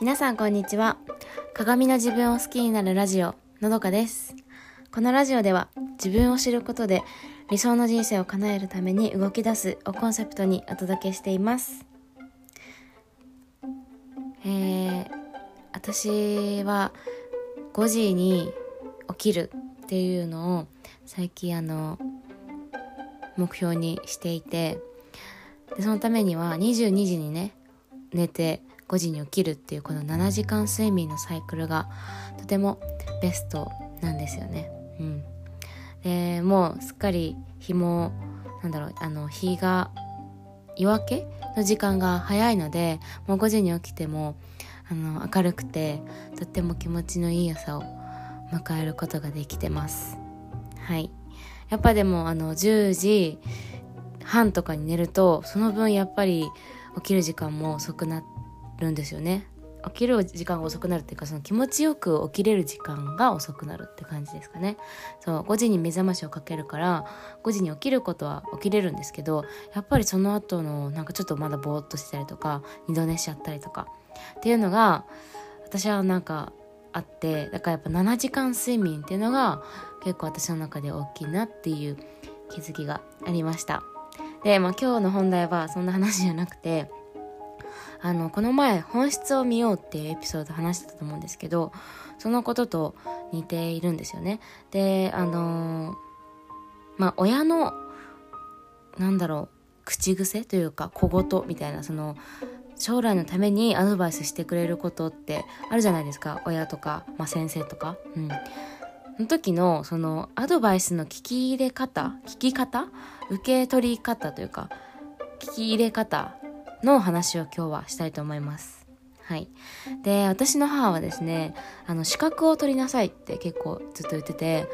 皆さんこんにちは。鏡の自分を好きになるラジオのどかです。このラジオでは自分を知ることで理想の人生を叶えるために動き出すをコンセプトにお届けしています。えー、私は5時に起きるっていうのを最近あの目標にしていてでそのためには22時にね寝て5時に起きるっていうこの7時間睡眠のサイクルがとてもベストなんですよね。うん、でもうすっかり日もなんだろうあの日が夜明けの時間が早いのでもう5時に起きてもあの明るくてとっても気持ちのいい朝を迎えることができてます。はい。やっぱでもあの10時半とかに寝るとその分やっぱり起きる時間も遅くなっるんですよね。起きる時間が遅くなるっていうかその気持ちよく起きれる時間が遅くなるって感じですかね。そう5時に目覚ましをかけるから5時に起きることは起きれるんですけどやっぱりその後のなんかちょっとまだぼーっとしてたりとか二度寝しちゃったりとかっていうのが私はなんかあってだからやっぱ7時間睡眠っていうのが結構私の中で大きいなっていう気づきがありました。で、まあ、今日の本題はそんな話じゃなくてあのこの前本質を見ようっていうエピソード話してたと思うんですけどそのことと似ているんですよね。であのまあ親のなんだろう口癖というか小言みたいなその将来のためにアドバイスしてくれることってあるじゃないですか。親とか、まあ、先生とか。うん。の時のそのアドバイスの聞き入れ方聞き方？受け取り方というか聞き入れ方の話を今日はしたいと思います。はい。で、私の母はですね、あの、資格を取りなさいって結構ずっと言ってて、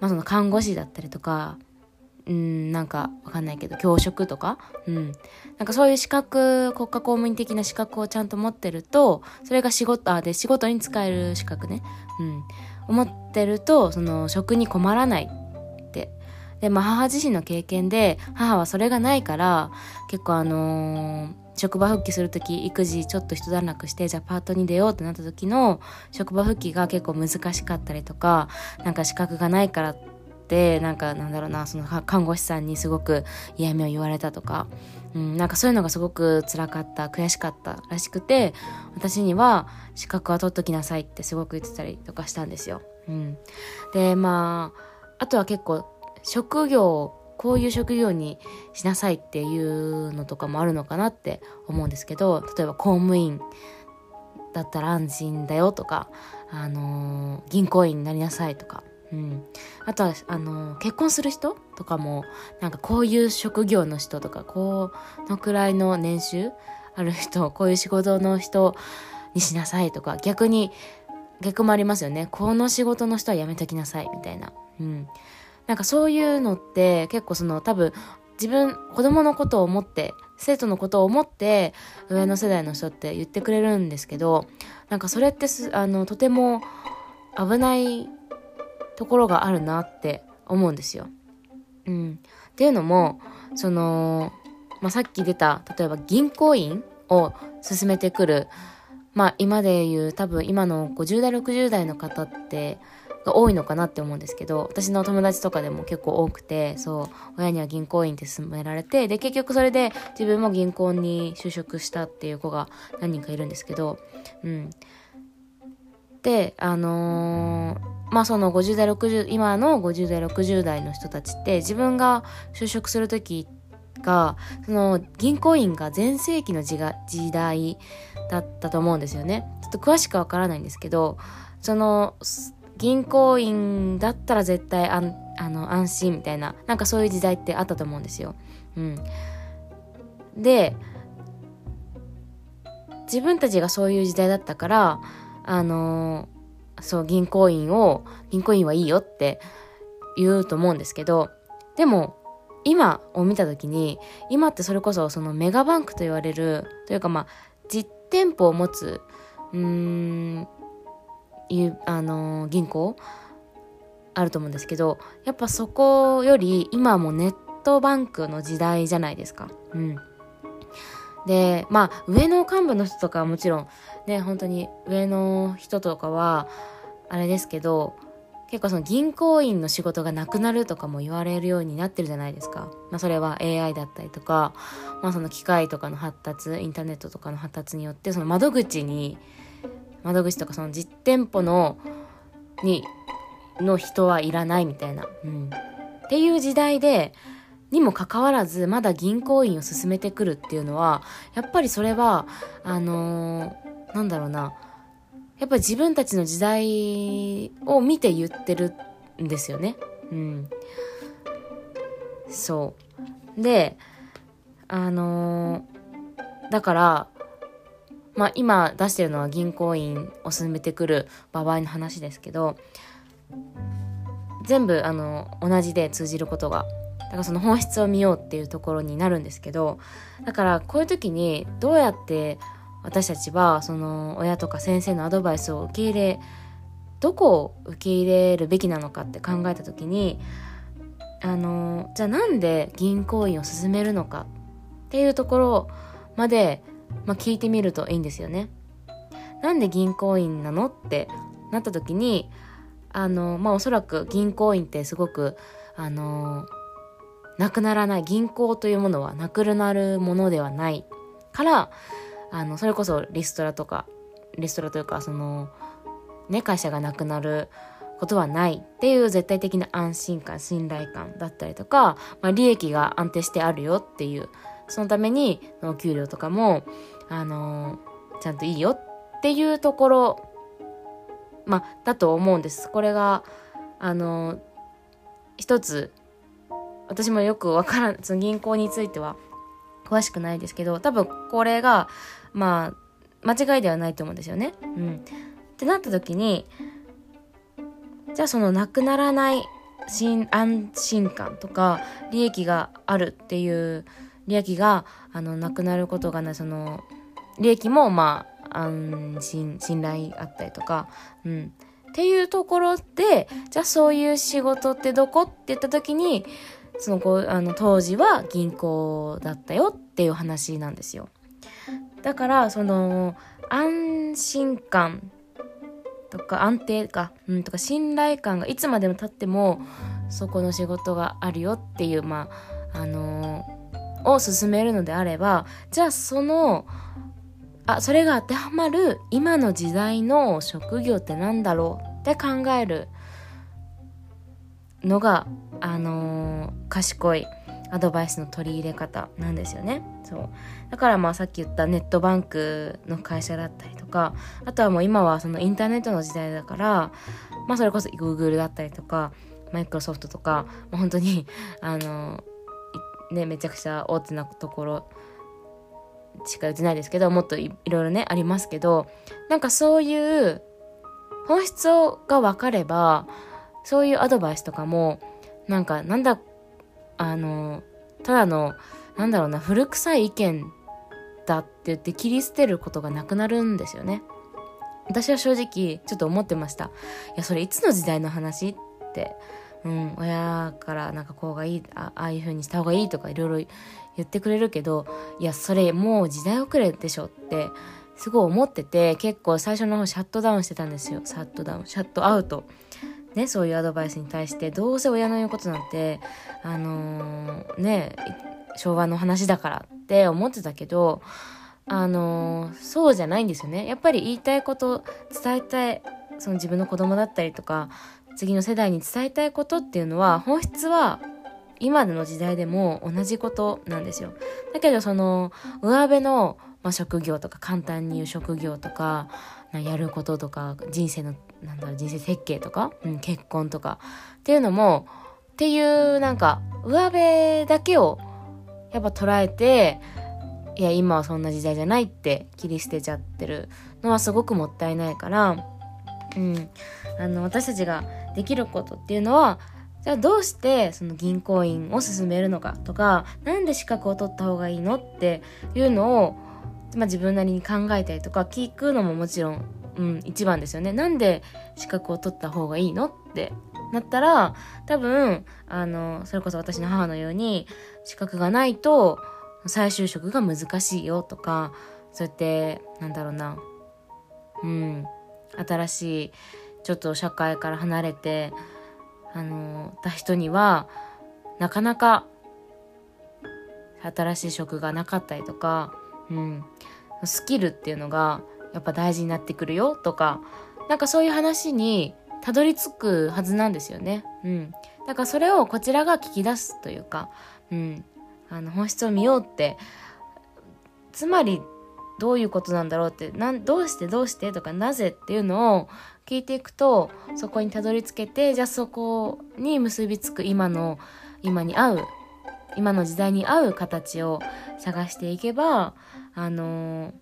まあその看護師だったりとか、うん、なんかわかんないけど、教職とか、うん。なんかそういう資格、国家公務員的な資格をちゃんと持ってると、それが仕事、あ、で、仕事に使える資格ね。うん。思ってると、その、職に困らないって。で、まあ母自身の経験で、母はそれがないから、結構あのー職場復帰する時育児ちょっと一段落してじゃあパートに出ようってなった時の職場復帰が結構難しかったりとかなんか資格がないからってなんかなんだろうなその看護師さんにすごく嫌味を言われたとか、うん、なんかそういうのがすごく辛かった悔しかったらしくて私には資格は取っときなさいってすごく言ってたりとかしたんですよ。うん、でまああとは結構職業こういう職業にしなさいっていうのとかもあるのかなって思うんですけど例えば公務員だったら安心だよとか、あのー、銀行員になりなさいとか、うん、あとはあのー、結婚する人とかもなんかこういう職業の人とかこのくらいの年収ある人 こういう仕事の人にしなさいとか逆に逆もありますよね。この仕事の人はやめときなさいみたいな、うん、なんかそういうのって結構その多分自分子供のことを思って生徒のことを思って上の世代の人って言ってくれるんですけどなんかそれってあのとても危ないところがあるなって思うんですよ。うん、っていうのもその、まあ、さっき出た例えば銀行員を進めてくるまあ今で言う多分今の50代60代の方ってが多いのかなって思うんですけど私の友達とかでも結構多くてそう親には銀行員って勧められてで結局それで自分も銀行に就職したっていう子が何人かいるんですけどうん。であのー、まあその50代60今の50代60代の人たちって自分が就職する時がその銀行員が全盛期の時代だったと思うんですよね。ちょっと詳しくわからないんですけどその銀行員だったら絶対あんあの安心みたいななんかそういう時代ってあったと思うんですよ。うん、で自分たちがそういう時代だったからあのそう銀行員を銀行員はいいよって言うと思うんですけどでも今を見た時に今ってそれこそそのメガバンクと言われるというかまあ実店舗を持つうーんいうあの銀行？あると思うんですけどやっぱそこより今もネットバンクの時代じゃないですか。うん、で、まあ、上の幹部の人とかはもちろん、ね、本当に上の人とかは、あれですけど、結構その銀行員の仕事がなくなるとかも言われるようになってるじゃないですか。まあそれは AI だったりとか、まあその機械とかの発達、インターネットとかの発達によって、その窓口に、窓口とかその実店舗の、に、の人はいらないみたいな。うん。っていう時代で、にもかかわらず、まだ銀行員を進めてくるっていうのは、やっぱりそれは、あのー、なんだろうな、やっぱり自分たちの時代を見て言ってるんですよね。うん。そう。で、あのー、だから、まあ今出してるのは銀行員を進めてくる場合の話ですけど、全部あの同じで通じることが。だからその本質を見ようっていうところになるんですけどだからこういう時にどうやって私たちはその親とか先生のアドバイスを受け入れどこを受け入れるべきなのかって考えた時にあのじゃあなんで銀行員を進めるのかっていうところまで、まあ、聞いてみるといいんですよね。なんで銀行員なの？ってなった時にあのまあおそらく銀行員ってすごくあのなくならない銀行というものはなくなるものではない。からあのそれこそリストラとかリストラというかそのね会社がなくなることはない。っていう絶対的な安心感信頼感だったりとか、まあ、利益が安定してあるよっていうそのためにお給料とかもあのちゃんといいよっていうところまあだと思うんですこれがあの一つ私もよくわからんその銀行については詳しくないですけど多分これがまあ間違いではないと思うんですよね。うん、ってなった時にじゃあそのなくならない安心感とか利益があるっていう利益があのなくなることがないその利益もまあ安心信頼あったりとか、うん、っていうところでじゃあそういう仕事ってどこって言った時にそのこあの当時は銀行だったよっていう話なんですよ。だからその安心感とか安定か、うん、とか信頼感がいつまでも経ってもそこの仕事があるよっていうまああの、を進めるのであればじゃあそのあそれが当てはまる今の時代の職業って何だろうって考えるのがあのー、賢いアドバイスの取り入れ方なんですよね。そうだからまあさっき言ったネットバンクの会社だったりとかあとはもう今はそのインターネットの時代だからまあそれこそ Google だったりとかマイクロソフトとか、まあ、本当にあのねめちゃくちゃ大手なところしか言ってないですけどもっといろいろねありますけどなんかそういう本質が分かればそういうアドバイスとかもなんかなんだあのただのなんだろうな古臭い意見だって言って切り捨てることがなくなるんですよね。私は正直ちょっと思ってました。いやそれいつの時代の話ってうん。親からなんかこうがいいあああいう風にした方がいいとかいろいろ言ってくれるけどいやそれもう時代遅れでしょってすごい思ってて結構最初の方シャットダウンしてたんですよ。シャットダウン。シャットアウト。ね、そういうアドバイスに対してどうせ親の言うことなんてあのー、ね昭和の話だからって思ってたけどあのー、そうじゃないんですよね。やっぱり言いたいこと伝えたいその自分の子供だったりとか次の世代に伝えたいことっていうのは本質は今の時代でも同じことなんですよ。だけどその上辺の、まあ、職業とか簡単に言う職業とかやることとか人生のなんだろう人生設計とか、うん、結婚とかっていうのもっていうなんか上辺だけをやっぱ捉えていや今はそんな時代じゃないって切り捨てちゃってるのはすごくもったいないから、うん、あの私たちができることっていうのはじゃあどうしてその銀行員を進めるのかとか何で資格を取った方がいいのっていうのを、まあ、自分なりに考えたりとか聞くのももちろんうん、一番ですよね。なんで資格を取った方がいいのってなったら、多分、あの、それこそ私の母のように、資格がないと、再就職が難しいよとかそうやってなんだろうなうん新しいちょっと社会から離れてあのた人にはなかなか新しい職がなかったりとか、うん、スキルっていうのがやっぱ大事になってくるよとかなんかそういう話にたどり着くはずなんですよね。うん。だからそれをこちらが聞き出すというか、うん。あの本質を見ようってつまりどういうことなんだろうってなんどうしてどうしてとかなぜっていうのを聞いていくとそこにたどり着けてじゃあそこに結びつく今の今に合う今の時代に合う形を探していけばあのー、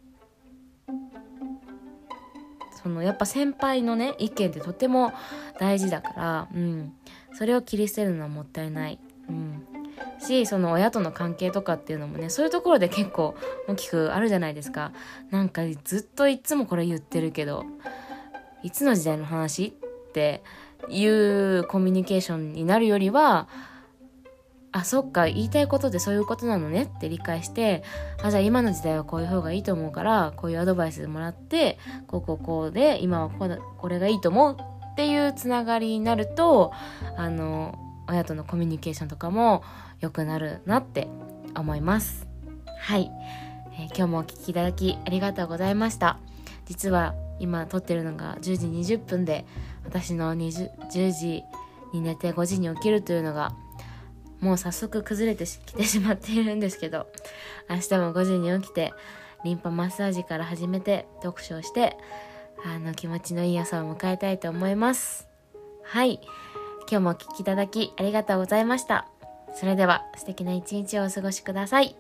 そのやっぱ先輩のね意見ってとても大事だから、うん、それを切り捨てるのはもったいない。うんしその親との関係とかっていうのもねそういうところで結構大きくあるじゃないですか。なんかずっといつもこれ言ってるけどいつの時代の話っていうコミュニケーションになるよりはあそっか言いたいことでそういうことなのねって理解してあじゃあ今の時代はこういう方がいいと思うからこういうアドバイスもらってこうこうこうで今はここれがいいと思うっていうつながりになるとあの親とのコミュニケーションとかも良くなるなって思います。はい、えー、今日もお聴きいただきありがとうございました。実は今撮ってるのが10時20分で私の 20, 10時に寝て5時に起きるというのがもう早速崩れてきてしまっているんですけど明日も5時に起きてリンパマッサージから始めて読書をしてあの気持ちのいい朝を迎えたいと思います。はい。今日もお聴きいただきありがとうございました。それでは素敵な一日をお過ごしください。